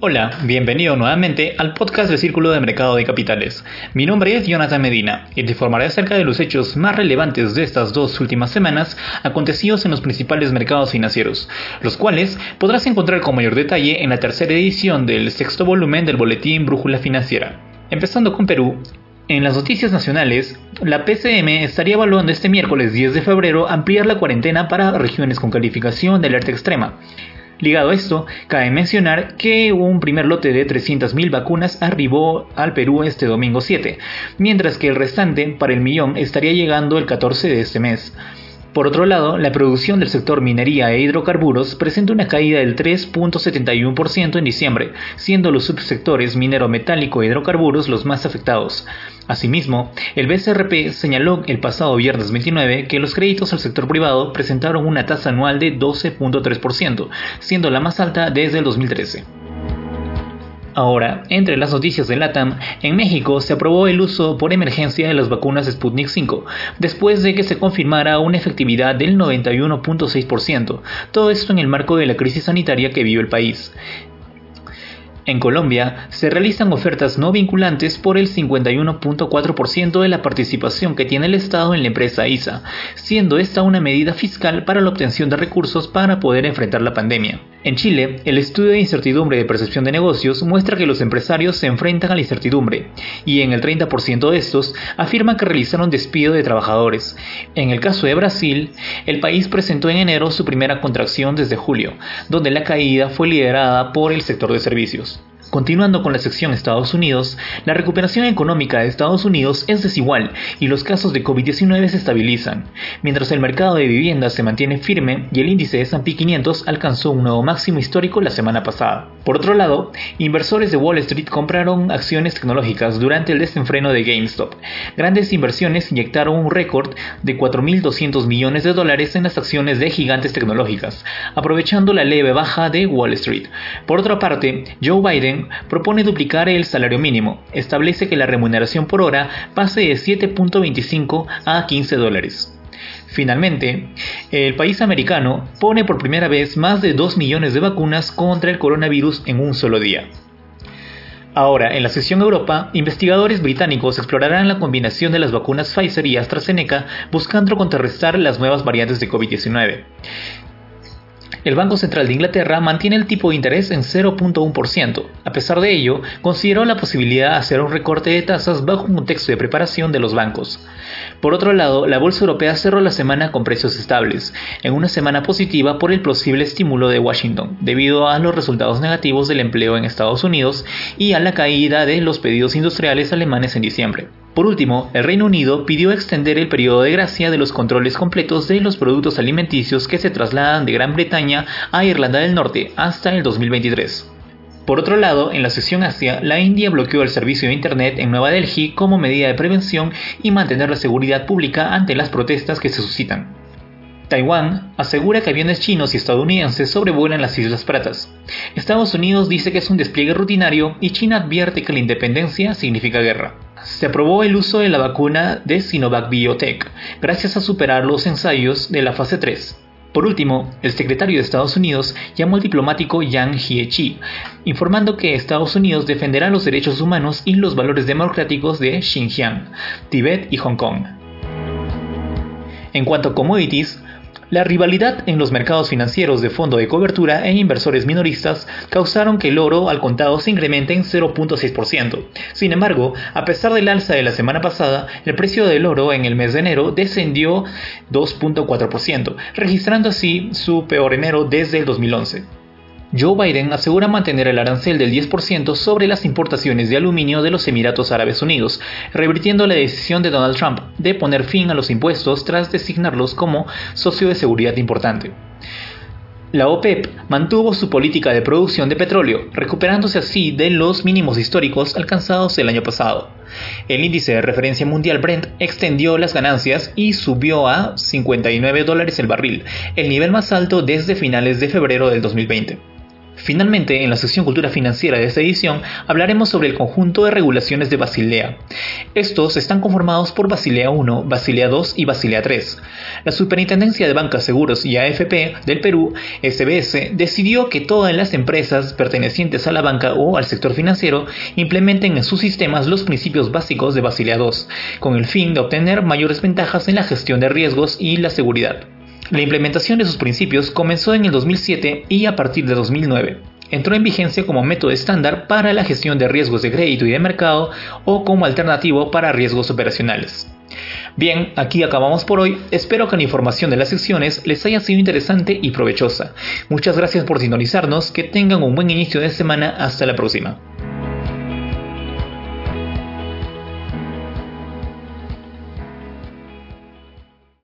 Hola, bienvenido nuevamente al podcast del Círculo de Mercado de Capitales. Mi nombre es Jonathan Medina y te informaré acerca de los hechos más relevantes de estas dos últimas semanas acontecidos en los principales mercados financieros, los cuales podrás encontrar con mayor detalle en la tercera edición del sexto volumen del Boletín Brújula Financiera. Empezando con Perú, en las noticias nacionales, la PCM estaría evaluando este miércoles 10 de febrero ampliar la cuarentena para regiones con calificación de alerta extrema. Ligado a esto, cabe mencionar que un primer lote de 300.000 vacunas arribó al Perú este domingo 7, mientras que el restante, para el millón, estaría llegando el 14 de este mes. Por otro lado, la producción del sector minería e hidrocarburos presenta una caída del 3.71% en diciembre, siendo los subsectores minero metálico e hidrocarburos los más afectados. Asimismo, el BCRP señaló el pasado viernes 29 que los créditos al sector privado presentaron una tasa anual de 12.3%, siendo la más alta desde el 2013. Ahora, entre las noticias de LATAM, en México se aprobó el uso por emergencia de las vacunas Sputnik 5, después de que se confirmara una efectividad del 91.6%, todo esto en el marco de la crisis sanitaria que vive el país. En Colombia se realizan ofertas no vinculantes por el 51.4% de la participación que tiene el Estado en la empresa ISA, siendo esta una medida fiscal para la obtención de recursos para poder enfrentar la pandemia. En Chile, el estudio de incertidumbre de percepción de negocios muestra que los empresarios se enfrentan a la incertidumbre, y en el 30% de estos afirman que realizaron despido de trabajadores. En el caso de Brasil, el país presentó en enero su primera contracción desde julio, donde la caída fue liderada por el sector de servicios. Continuando con la sección Estados Unidos, la recuperación económica de Estados Unidos es desigual y los casos de COVID-19 se estabilizan, mientras el mercado de viviendas se mantiene firme y el índice de S&P 500 alcanzó un nuevo máximo histórico la semana pasada. Por otro lado, inversores de Wall Street compraron acciones tecnológicas durante el desenfreno de GameStop. Grandes inversiones inyectaron un récord de 4.200 millones de dólares en las acciones de gigantes tecnológicas, aprovechando la leve baja de Wall Street. Por otra parte, Joe Biden propone duplicar el salario mínimo. Establece que la remuneración por hora pase de 7.25 a 15 dólares. Finalmente, el país americano pone por primera vez más de 2 millones de vacunas contra el coronavirus en un solo día. Ahora, en la sección Europa, investigadores británicos explorarán la combinación de las vacunas Pfizer y AstraZeneca buscando contrarrestar las nuevas variantes de COVID-19. El Banco Central de Inglaterra mantiene el tipo de interés en 0.1%. A pesar de ello, consideró la posibilidad de hacer un recorte de tasas bajo un contexto de preparación de los bancos. Por otro lado, la bolsa europea cerró la semana con precios estables, en una semana positiva por el posible estímulo de Washington, debido a los resultados negativos del empleo en Estados Unidos y a la caída de los pedidos industriales alemanes en diciembre. Por último, el Reino Unido pidió extender el periodo de gracia de los controles completos de los productos alimenticios que se trasladan de Gran Bretaña a Irlanda del Norte hasta el 2023. Por otro lado, en la sección Asia, la India bloqueó el servicio de Internet en Nueva Delhi como medida de prevención y mantener la seguridad pública ante las protestas que se suscitan. Taiwán asegura que aviones chinos y estadounidenses sobrevuelan las Islas Pratas. Estados Unidos dice que es un despliegue rutinario y China advierte que la independencia significa guerra se aprobó el uso de la vacuna de Sinovac Biotech, gracias a superar los ensayos de la fase 3. Por último, el secretario de Estados Unidos llamó al diplomático Yang Jiechi, informando que Estados Unidos defenderá los derechos humanos y los valores democráticos de Xinjiang, Tibet y Hong Kong. En cuanto a commodities, la rivalidad en los mercados financieros de fondo de cobertura e inversores minoristas causaron que el oro al contado se incremente en 0.6%. Sin embargo, a pesar del alza de la semana pasada, el precio del oro en el mes de enero descendió 2.4%, registrando así su peor enero desde el 2011. Joe Biden asegura mantener el arancel del 10% sobre las importaciones de aluminio de los Emiratos Árabes Unidos, revirtiendo la decisión de Donald Trump de poner fin a los impuestos tras designarlos como socio de seguridad importante. La OPEP mantuvo su política de producción de petróleo, recuperándose así de los mínimos históricos alcanzados el año pasado. El índice de referencia mundial Brent extendió las ganancias y subió a 59 dólares el barril, el nivel más alto desde finales de febrero del 2020. Finalmente, en la sección Cultura Financiera de esta edición, hablaremos sobre el conjunto de regulaciones de Basilea. Estos están conformados por Basilea I, Basilea II y Basilea III. La Superintendencia de Bancas, Seguros y AFP del Perú, SBS, decidió que todas las empresas pertenecientes a la banca o al sector financiero implementen en sus sistemas los principios básicos de Basilea II, con el fin de obtener mayores ventajas en la gestión de riesgos y la seguridad. La implementación de sus principios comenzó en el 2007 y a partir de 2009 entró en vigencia como método estándar para la gestión de riesgos de crédito y de mercado o como alternativo para riesgos operacionales. Bien, aquí acabamos por hoy. Espero que la información de las secciones les haya sido interesante y provechosa. Muchas gracias por sintonizarnos. Que tengan un buen inicio de semana. Hasta la próxima.